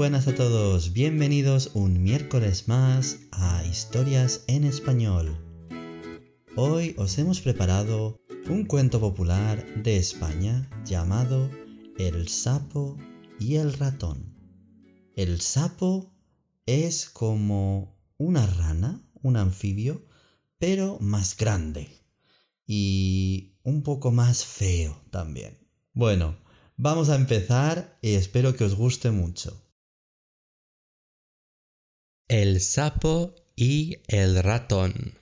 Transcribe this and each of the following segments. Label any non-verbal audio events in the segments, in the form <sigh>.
buenas a todos, bienvenidos un miércoles más a Historias en Español. Hoy os hemos preparado un cuento popular de España llamado El sapo y el ratón. El sapo es como una rana, un anfibio, pero más grande y un poco más feo también. Bueno, vamos a empezar y espero que os guste mucho. El sapo y el ratón.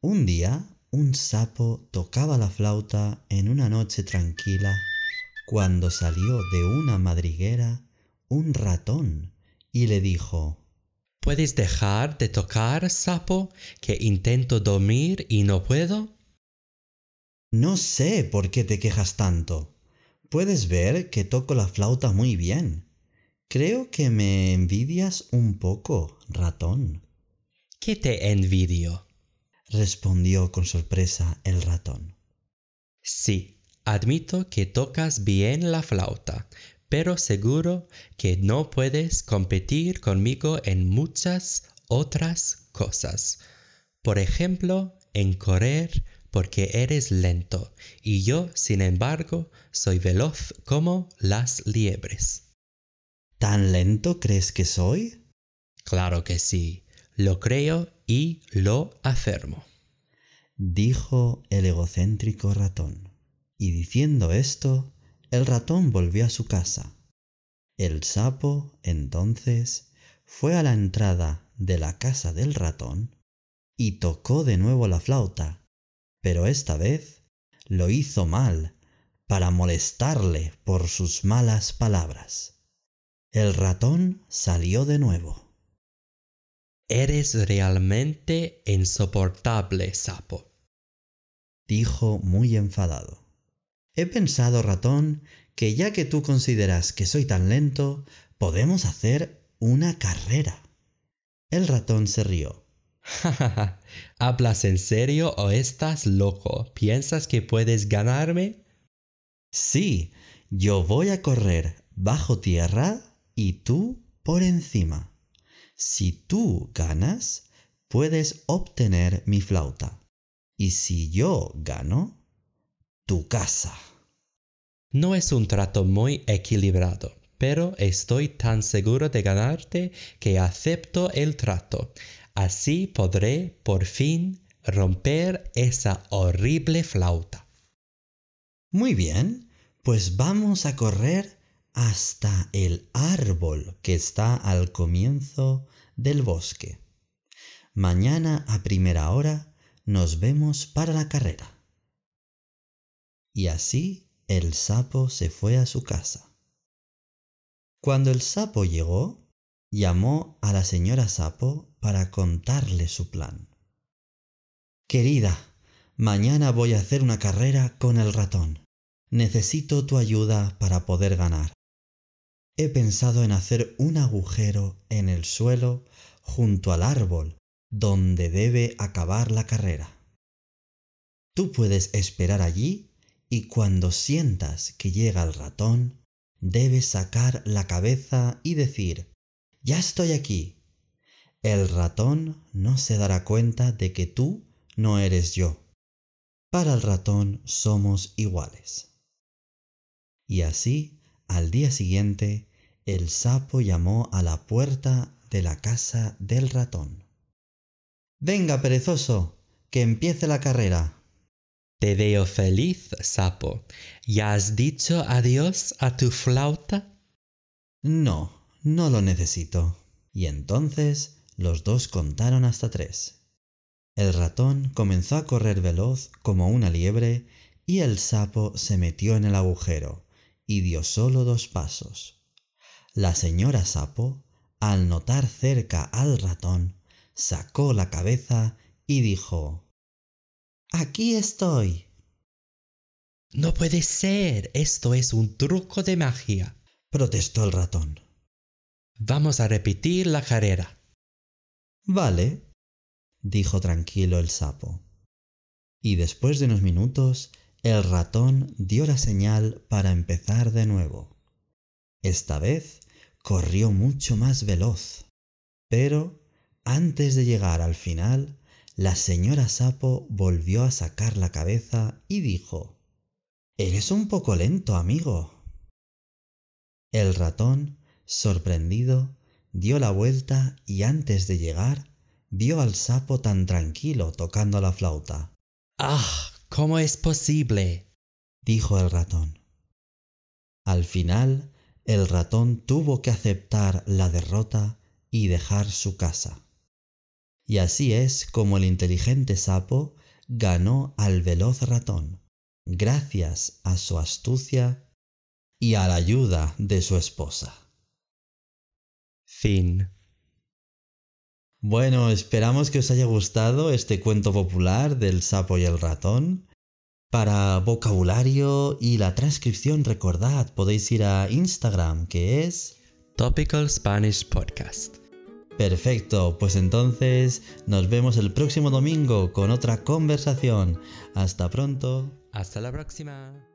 Un día, un sapo tocaba la flauta en una noche tranquila cuando salió de una madriguera un ratón y le dijo ¿Puedes dejar de tocar, sapo, que intento dormir y no puedo? No sé por qué te quejas tanto. Puedes ver que toco la flauta muy bien. Creo que me envidias un poco, ratón. ¿Qué te envidio? respondió con sorpresa el ratón. Sí, admito que tocas bien la flauta, pero seguro que no puedes competir conmigo en muchas otras cosas. Por ejemplo, en correr porque eres lento y yo, sin embargo, soy veloz como las liebres. ¿Tan lento crees que soy? Claro que sí, lo creo y lo afirmo. Dijo el egocéntrico ratón. Y diciendo esto, el ratón volvió a su casa. El sapo, entonces, fue a la entrada de la casa del ratón y tocó de nuevo la flauta, pero esta vez lo hizo mal para molestarle por sus malas palabras. El ratón salió de nuevo. Eres realmente insoportable, sapo, dijo muy enfadado. He pensado, ratón, que ya que tú consideras que soy tan lento, podemos hacer una carrera. El ratón se rió. <laughs> ¿Hablas en serio o estás loco? ¿Piensas que puedes ganarme? Sí, yo voy a correr bajo tierra y tú por encima. Si tú ganas, puedes obtener mi flauta. Y si yo gano, tu casa. No es un trato muy equilibrado, pero estoy tan seguro de ganarte que acepto el trato. Así podré por fin romper esa horrible flauta. Muy bien, pues vamos a correr hasta el árbol que está al comienzo del bosque. Mañana a primera hora nos vemos para la carrera. Y así el sapo se fue a su casa. Cuando el sapo llegó, llamó a la señora sapo para contarle su plan. Querida, mañana voy a hacer una carrera con el ratón. Necesito tu ayuda para poder ganar he pensado en hacer un agujero en el suelo junto al árbol donde debe acabar la carrera. Tú puedes esperar allí y cuando sientas que llega el ratón, debes sacar la cabeza y decir, ya estoy aquí. El ratón no se dará cuenta de que tú no eres yo. Para el ratón somos iguales. Y así al día siguiente, el sapo llamó a la puerta de la casa del ratón. Venga, perezoso, que empiece la carrera. Te veo feliz, sapo. ¿Ya has dicho adiós a tu flauta? No, no lo necesito. Y entonces los dos contaron hasta tres. El ratón comenzó a correr veloz como una liebre y el sapo se metió en el agujero y dio solo dos pasos. La señora sapo, al notar cerca al ratón, sacó la cabeza y dijo Aquí estoy. No puede ser. Esto es un truco de magia. protestó el ratón. Vamos a repetir la carrera. Vale, dijo tranquilo el sapo. Y después de unos minutos el ratón dio la señal para empezar de nuevo. Esta vez corrió mucho más veloz. Pero antes de llegar al final, la señora Sapo volvió a sacar la cabeza y dijo Eres un poco lento, amigo. El ratón, sorprendido, dio la vuelta y antes de llegar vio al sapo tan tranquilo tocando la flauta. ¡Ah! ¿Cómo es posible? dijo el ratón. Al final, el ratón tuvo que aceptar la derrota y dejar su casa. Y así es como el inteligente sapo ganó al veloz ratón, gracias a su astucia y a la ayuda de su esposa. Fin. Bueno, esperamos que os haya gustado este cuento popular del sapo y el ratón. Para vocabulario y la transcripción recordad, podéis ir a Instagram, que es Topical Spanish Podcast. Perfecto, pues entonces nos vemos el próximo domingo con otra conversación. Hasta pronto. Hasta la próxima.